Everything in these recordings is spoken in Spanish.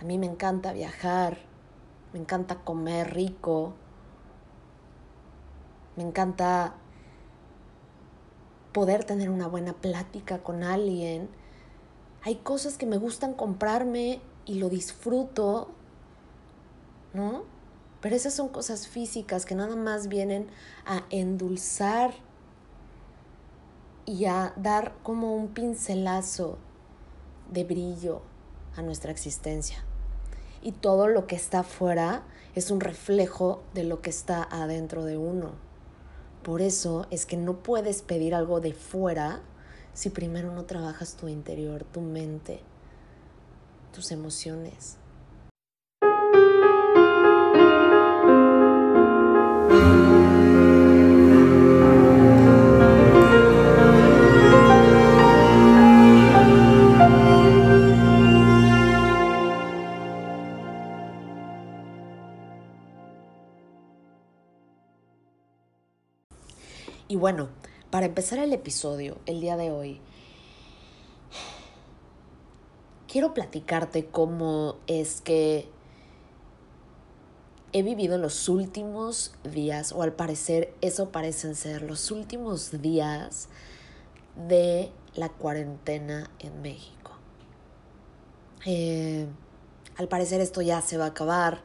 A mí me encanta viajar, me encanta comer rico, me encanta poder tener una buena plática con alguien. Hay cosas que me gustan comprarme y lo disfruto, ¿no? Pero esas son cosas físicas que nada más vienen a endulzar y a dar como un pincelazo de brillo a nuestra existencia. Y todo lo que está afuera es un reflejo de lo que está adentro de uno. Por eso es que no puedes pedir algo de fuera si primero no trabajas tu interior, tu mente, tus emociones. Para empezar el episodio, el día de hoy, quiero platicarte cómo es que he vivido los últimos días, o al parecer eso parecen ser los últimos días de la cuarentena en México. Eh, al parecer esto ya se va a acabar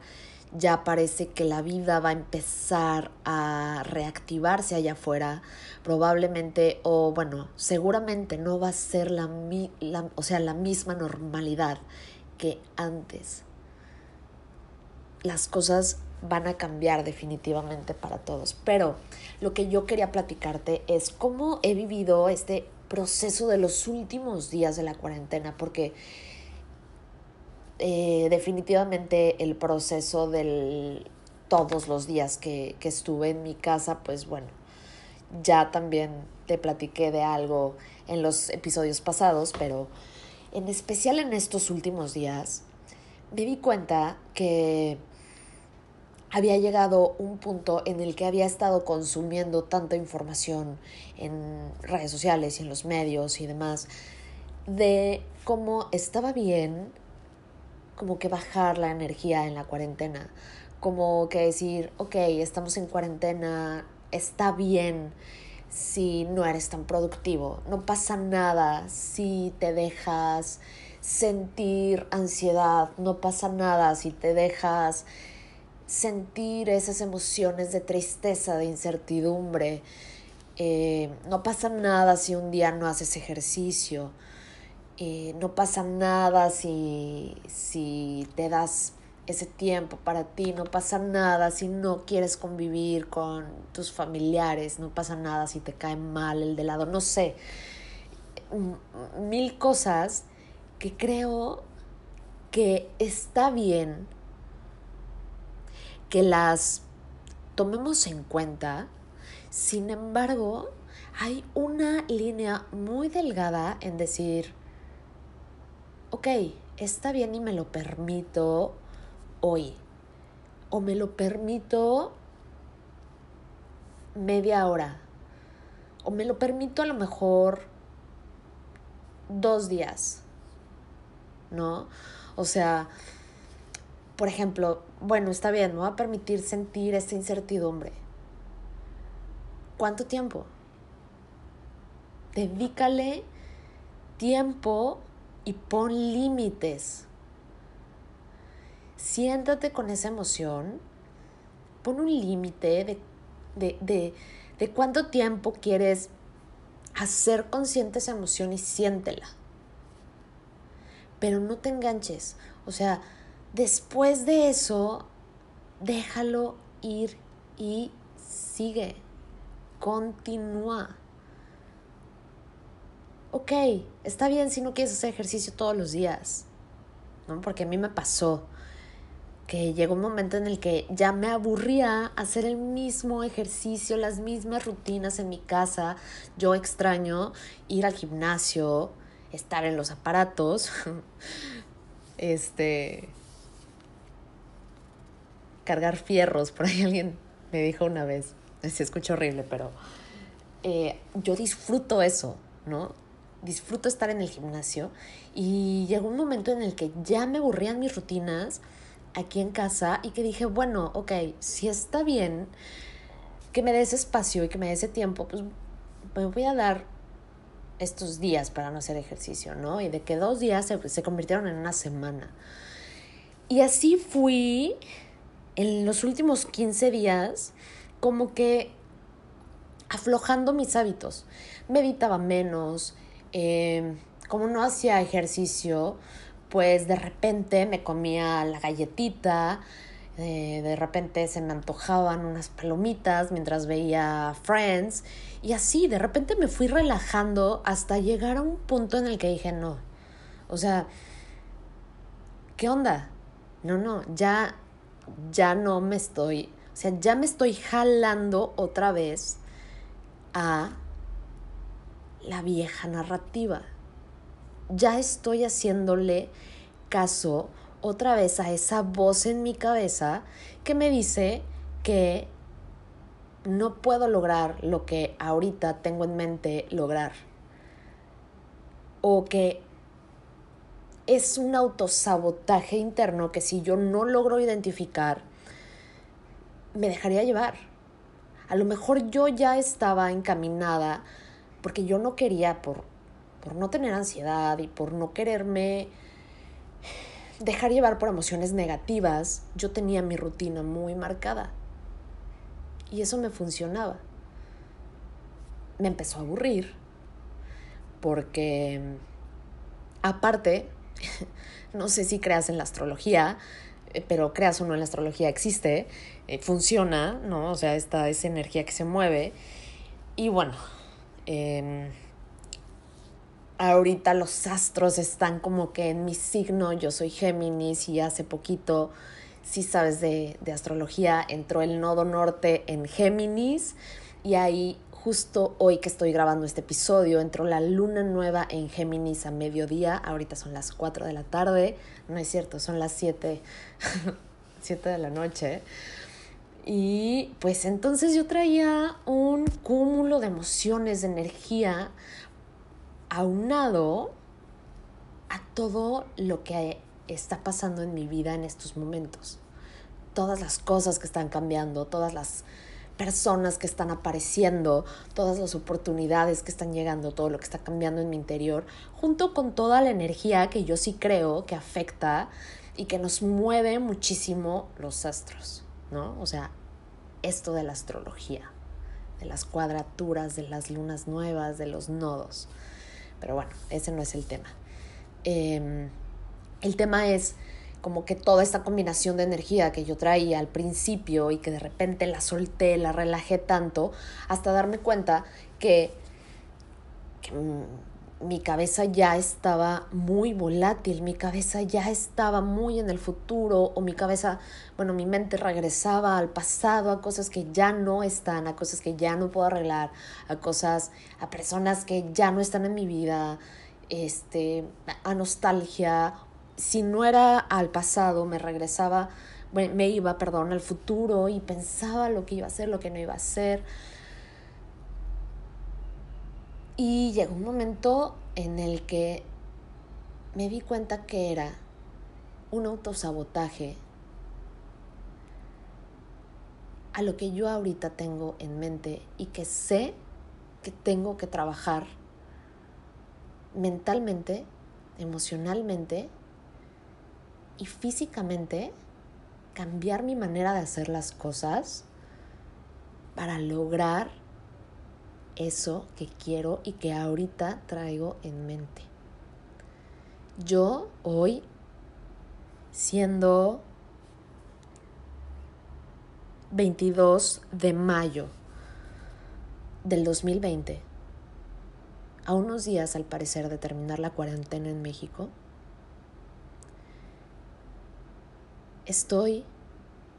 ya parece que la vida va a empezar a reactivarse allá afuera, probablemente o bueno, seguramente no va a ser la, o sea, la misma normalidad que antes. Las cosas van a cambiar definitivamente para todos, pero lo que yo quería platicarte es cómo he vivido este proceso de los últimos días de la cuarentena, porque eh, definitivamente el proceso del todos los días que, que estuve en mi casa, pues bueno, ya también te platiqué de algo en los episodios pasados, pero en especial en estos últimos días, me di cuenta que había llegado un punto en el que había estado consumiendo tanta información en redes sociales y en los medios y demás, de cómo estaba bien como que bajar la energía en la cuarentena, como que decir, ok, estamos en cuarentena, está bien si no eres tan productivo, no pasa nada si te dejas sentir ansiedad, no pasa nada si te dejas sentir esas emociones de tristeza, de incertidumbre, eh, no pasa nada si un día no haces ejercicio, eh, no pasa nada si, si te das ese tiempo para ti, no pasa nada si no quieres convivir con tus familiares, no pasa nada si te cae mal el de lado, no sé, mil cosas que creo que está bien que las tomemos en cuenta, sin embargo, hay una línea muy delgada en decir, ok, está bien y me lo permito hoy. O me lo permito media hora. O me lo permito a lo mejor dos días. ¿No? O sea, por ejemplo, bueno, está bien, me va a permitir sentir esta incertidumbre. ¿Cuánto tiempo? Dedícale tiempo y pon límites. Siéntate con esa emoción, pon un límite de, de, cuánto tiempo quieres hacer consciente esa emoción y siéntela. Pero no te enganches. O sea, después de eso, déjalo ir y sigue. Continúa ok, está bien si no quieres hacer ejercicio todos los días, ¿no? Porque a mí me pasó que llegó un momento en el que ya me aburría hacer el mismo ejercicio, las mismas rutinas en mi casa. Yo extraño ir al gimnasio, estar en los aparatos, este, cargar fierros, por ahí alguien me dijo una vez, se escucha horrible, pero eh, yo disfruto eso, ¿no? Disfruto estar en el gimnasio y llegó un momento en el que ya me aburrían mis rutinas aquí en casa y que dije, bueno, ok, si está bien que me des espacio y que me des ese tiempo, pues me voy a dar estos días para no hacer ejercicio, ¿no? Y de que dos días se, se convirtieron en una semana. Y así fui en los últimos 15 días como que aflojando mis hábitos. Meditaba menos, eh, como no hacía ejercicio, pues de repente me comía la galletita, eh, de repente se me antojaban unas palomitas mientras veía Friends y así, de repente me fui relajando hasta llegar a un punto en el que dije, no, o sea, ¿qué onda? No, no, ya, ya no me estoy, o sea, ya me estoy jalando otra vez a la vieja narrativa. Ya estoy haciéndole caso otra vez a esa voz en mi cabeza que me dice que no puedo lograr lo que ahorita tengo en mente lograr. O que es un autosabotaje interno que si yo no logro identificar, me dejaría llevar. A lo mejor yo ya estaba encaminada porque yo no quería, por, por no tener ansiedad y por no quererme dejar llevar por emociones negativas, yo tenía mi rutina muy marcada. Y eso me funcionaba. Me empezó a aburrir porque, aparte, no sé si creas en la astrología, eh, pero creas o no en la astrología existe, eh, funciona, ¿no? O sea, esta es energía que se mueve. Y bueno, em, ahorita los astros están como que en mi signo, yo soy Géminis y hace poquito, si sabes de, de astrología, entró el nodo norte en Géminis y ahí justo hoy que estoy grabando este episodio, entró la luna nueva en Géminis a mediodía, ahorita son las 4 de la tarde, no es cierto, son las 7, 7 de la noche. Y pues entonces yo traía un cúmulo de emociones, de energía, aunado a todo lo que está pasando en mi vida en estos momentos. Todas las cosas que están cambiando, todas las personas que están apareciendo, todas las oportunidades que están llegando, todo lo que está cambiando en mi interior, junto con toda la energía que yo sí creo que afecta y que nos mueve muchísimo los astros, ¿no? O sea, esto de la astrología, de las cuadraturas, de las lunas nuevas, de los nodos. Pero bueno, ese no es el tema. Em, el tema es como que toda esta combinación de energía que yo traía al principio y que de repente la solté, la relajé tanto, hasta darme cuenta que, mm, mi cabeza ya estaba muy volátil, mi cabeza ya estaba muy en el futuro o mi cabeza, bueno, mi mente regresaba al pasado, a cosas que ya no están, a cosas que ya no puedo arreglar, a cosas, a personas que ya no están en mi vida, este, a nostalgia si no era al pasado, me regresaba, me iba, perdón, al futuro y pensaba lo que iba a hacer, lo que no iba a hacer. Y llegó un momento en el que me di cuenta que era un autosabotaje a lo que yo ahorita tengo en mente y que sé que tengo que trabajar mentalmente, emocionalmente y físicamente cambiar mi manera de hacer las cosas para lograr eso que quiero y que ahorita traigo en mente. Yo hoy, siendo 22 de mayo del 2020, a unos días al parecer de terminar la cuarentena en México, estoy,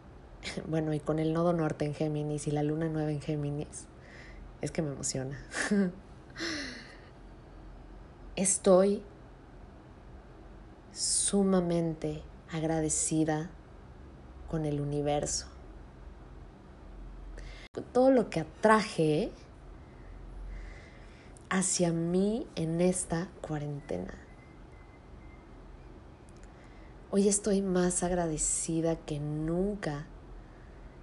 bueno, y con el nodo norte en Géminis y la luna nueva en Géminis, es que me emociona. Estoy sumamente agradecida con el universo. Todo lo que atraje hacia mí en esta cuarentena. Hoy estoy más agradecida que nunca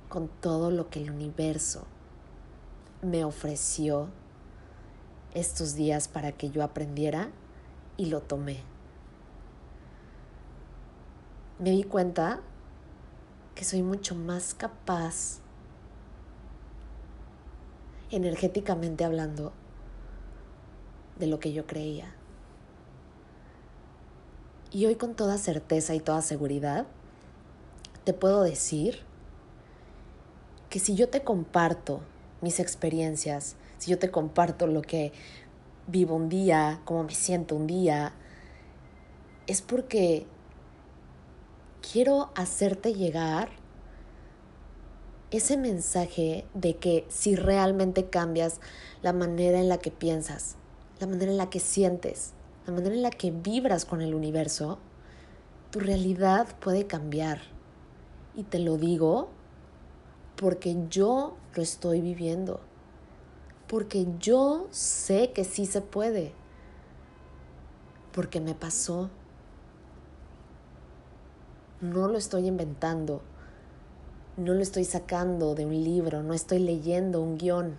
con todo lo que el universo me ofreció estos días para que yo aprendiera y lo tomé. Me di cuenta que soy mucho más capaz, energéticamente hablando, de lo que yo creía. Y hoy con toda certeza y toda seguridad, te puedo decir que si yo te comparto mis experiencias, si yo te comparto lo que vivo un día, cómo me siento un día, es porque quiero hacerte llegar ese mensaje de que si realmente cambias la manera en la que piensas, la manera en la que sientes, la manera en la que vibras con el universo, tu realidad puede cambiar. Y te lo digo porque yo lo estoy viviendo, porque yo sé que sí se puede, porque me pasó. No lo estoy inventando, no lo estoy sacando de un libro, no estoy leyendo un guion.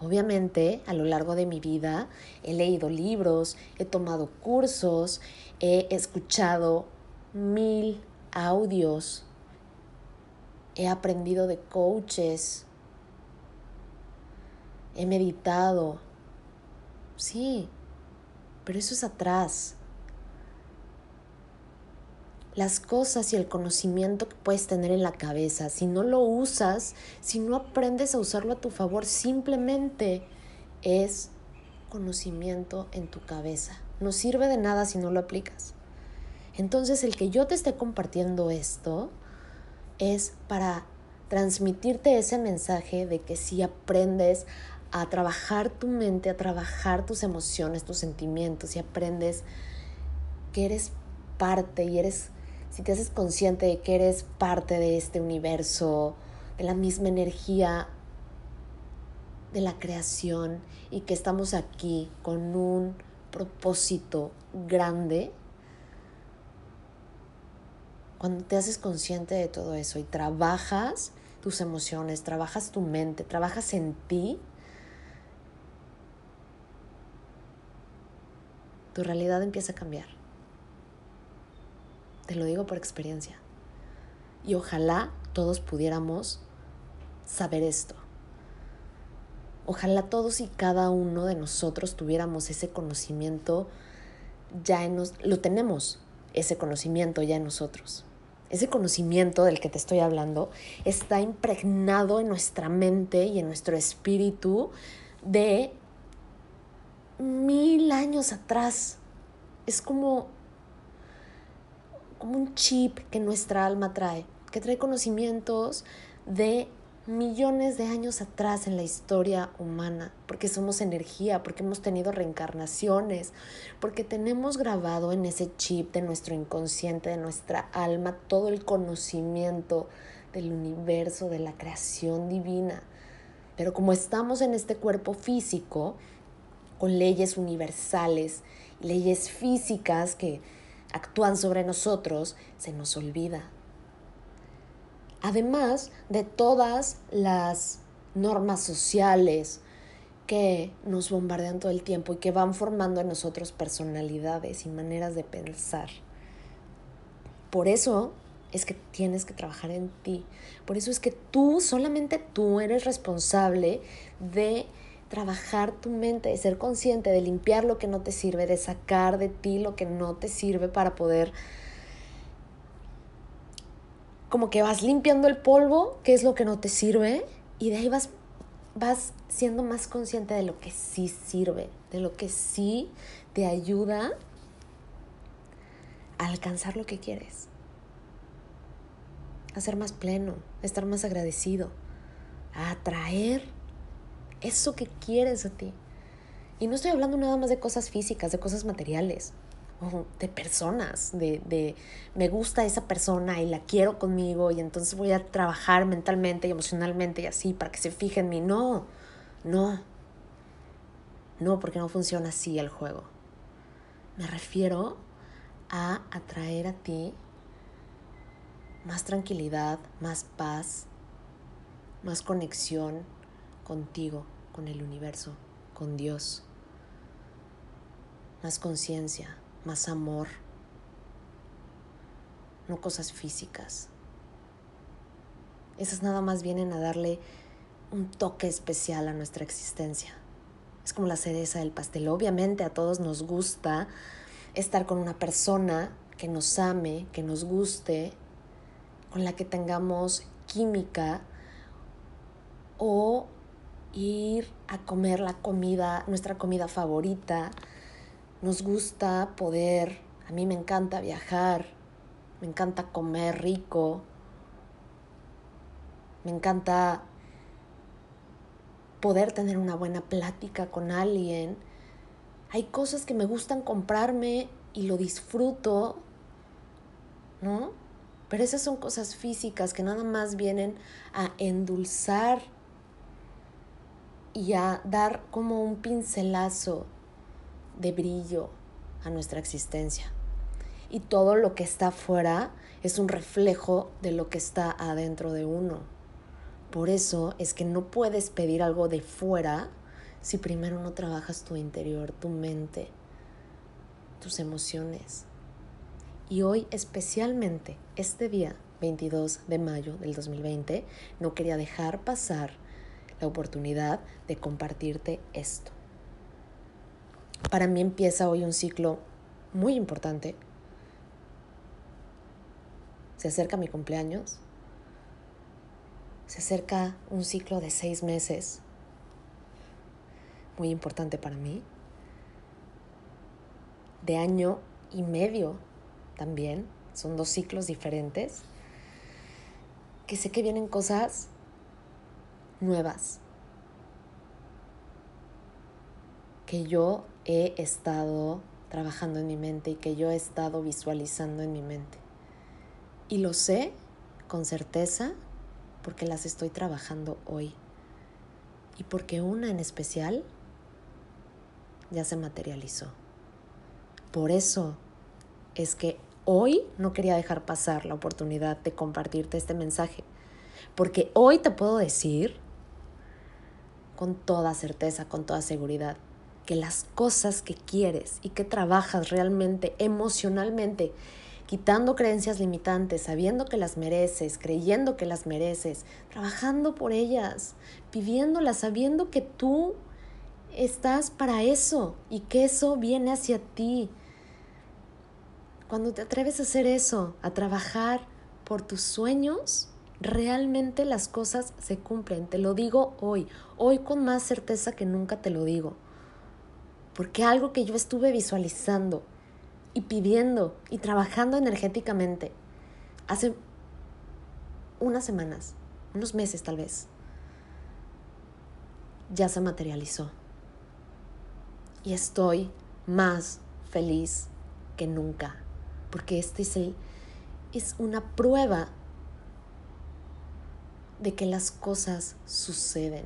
Obviamente, a lo largo de mi vida he leído libros, he tomado cursos, he escuchado mil audios, he aprendido de coaches, he meditado. Sí, pero eso es atrás las cosas y el conocimiento que puedes tener en la cabeza, si no lo usas, si no aprendes a usarlo a tu favor, simplemente es conocimiento en tu cabeza. No sirve de nada si no lo aplicas. Entonces el que yo te esté compartiendo esto es para transmitirte ese mensaje de que si aprendes a trabajar tu mente, a trabajar tus emociones, tus sentimientos y aprendes que eres parte y eres si te haces consciente de que eres parte de este universo, de la misma energía de la creación y que estamos aquí con un propósito grande, cuando te haces consciente de todo eso y trabajas tus emociones, trabajas tu mente, trabajas en ti, tu realidad empieza a cambiar. Te lo digo por experiencia. Y ojalá todos pudiéramos saber esto. Ojalá todos y cada uno de nosotros tuviéramos ese conocimiento ya en nos, lo tenemos, ese conocimiento ya en nosotros. Ese conocimiento del que te estoy hablando está impregnado en nuestra mente y en nuestro espíritu de mil años atrás. Es como como un chip que nuestra alma trae, que trae conocimientos de millones de años atrás en la historia humana, porque somos energía, porque hemos tenido reencarnaciones, porque tenemos grabado en ese chip de nuestro inconsciente, de nuestra alma, todo el conocimiento del universo, de la creación divina. Pero como estamos en este cuerpo físico, con leyes universales, leyes físicas que actúan sobre nosotros, se nos olvida. Además de todas las normas sociales que nos bombardean todo el tiempo y que van formando en nosotros personalidades y maneras de pensar. Por eso es que tienes que trabajar en ti. Por eso es que tú, solamente tú, eres responsable de trabajar tu mente, de ser consciente, de limpiar lo que no te sirve, de sacar de ti lo que no te sirve para poder como que vas limpiando el polvo, que es lo que no te sirve, y de ahí vas, vas siendo más consciente de lo que sí sirve, de lo que sí te ayuda a alcanzar lo que quieres, a ser más pleno, a estar más agradecido, a atraer eso que quieres a ti. Y no estoy hablando nada más de cosas físicas, de cosas materiales, de personas, de, de me gusta esa persona y la quiero conmigo y entonces voy a trabajar mentalmente y emocionalmente y así para que se fije en mí. No, no. No, porque no funciona así el juego. Me refiero a atraer a ti más tranquilidad, más paz, más conexión contigo, con el universo, con Dios, más conciencia, más amor, no cosas físicas. Esas nada más vienen a darle un toque especial a nuestra existencia. Es como la cereza del pastel. Obviamente a todos nos gusta estar con una persona que nos ame, que nos guste, con la que tengamos química o ir a comer la comida, nuestra comida favorita. Nos gusta poder, a mí me encanta viajar, me encanta comer rico, me encanta poder tener una buena plática con alguien. Hay cosas que me gustan comprarme y lo disfruto, ¿no? Pero esas son cosas físicas que nada más vienen a endulzar y a dar como un pincelazo de brillo a nuestra existencia. Y todo lo que está afuera es un reflejo de lo que está adentro de uno. Por eso es que no puedes pedir algo de fuera si primero no trabajas tu interior, tu mente, tus emociones. Y hoy especialmente, este día 22 de mayo del 2020, no quería dejar pasar la oportunidad de compartirte esto. Para mí empieza hoy un ciclo muy importante. Se acerca mi cumpleaños. Se acerca un ciclo de seis meses, muy importante para mí, de año y medio también, son dos ciclos diferentes, que sé que vienen cosas nuevas, que yo he estado trabajando en mi mente y que yo he estado visualizando en mi mente. Y lo sé con certeza porque las estoy trabajando hoy. Y porque una en especial ya se materializó. Por eso es que hoy no quería dejar pasar la oportunidad de compartirte este mensaje. Porque hoy te puedo decir con toda certeza, con toda seguridad, que las cosas que quieres y que trabajas realmente emocionalmente quitando creencias limitantes, sabiendo que las mereces, creyendo que las mereces, trabajando por ellas, viviéndolas, sabiendo que tú estás para eso y que eso viene hacia ti. Cuando te atreves a hacer eso, a trabajar por tus sueños, realmente las cosas se cumplen. Te lo digo hoy, hoy con más certeza que nunca te lo digo. Porque algo que yo estuve visualizando, y pidiendo y trabajando energéticamente hace unas semanas, unos meses tal vez, ya se materializó. Y estoy más feliz que nunca, porque este es, es una prueba de que las cosas suceden.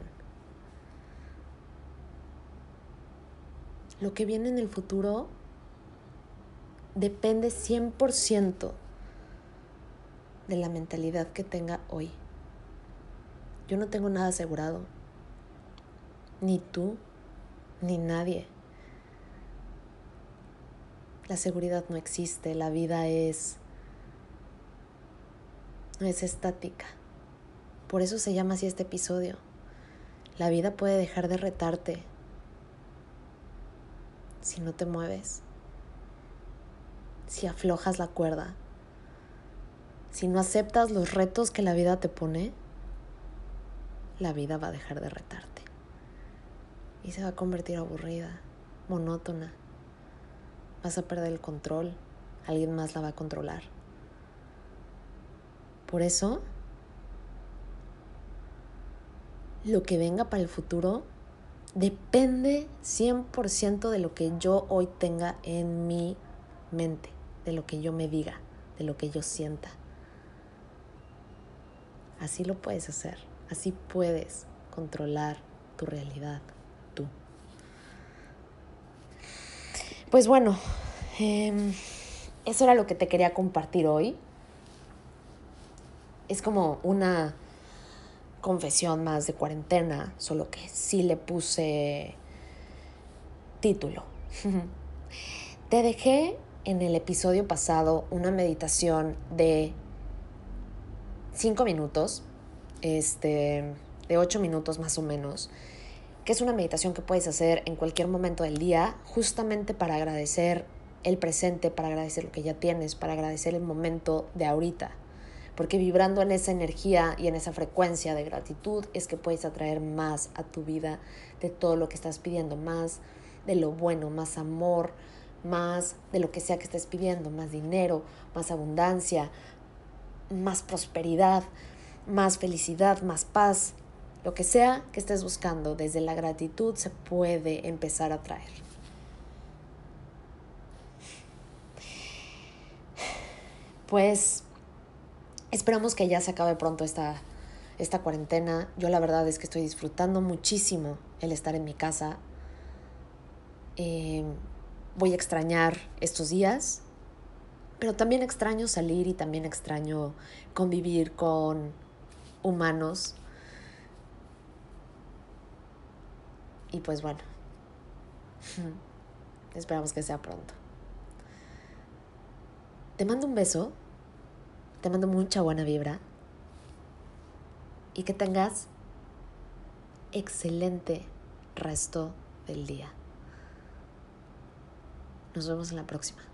Lo que viene en el futuro depende 100% de la mentalidad que tenga hoy. Yo no tengo nada asegurado. Ni tú, ni nadie. La seguridad no existe, la vida es es estática. Por eso se llama así este episodio. La vida puede dejar de retarte si no te mueves si aflojas la cuerda, si no aceptas los retos que la vida te pone, la vida va a dejar de retarte y se va a convertir aburrida, monótona. Vas a perder el control, alguien más la va a controlar. Por eso, lo que venga para el futuro depende 100% de lo que yo hoy tenga en mi mente de lo que yo me diga, de lo que yo sienta. Así lo puedes hacer, así puedes controlar tu realidad, tú. Pues bueno, em, eso era lo que te quería compartir hoy. Es como una confesión más de cuarentena, solo que sí le puse título. Te dejé en el episodio pasado una meditación de 5 minutos, este, de 8 minutos más o menos, que es una meditación que puedes hacer en cualquier momento del día, justamente para agradecer el presente, para agradecer lo que ya tienes, para agradecer el momento de ahorita. Porque vibrando en esa energía y en esa frecuencia de gratitud es que puedes atraer más a tu vida de todo lo que estás pidiendo, más de lo bueno, más amor, más de lo que sea que estés pidiendo, más dinero, más abundancia, más prosperidad, más felicidad, más paz. Lo que sea que estés buscando desde la gratitud se puede empezar a traer. Pues esperamos que ya se acabe pronto esta, esta cuarentena. Yo la verdad es que estoy disfrutando muchísimo el estar en mi casa. Eh, voy a extrañar estos días, pero también extraño salir y también extraño convivir con humanos. Y pues bueno, esperamos que sea pronto. Te mando un beso, te mando mucha buena vibra y que tengas excelente resto del día. Nos vemos en la próxima.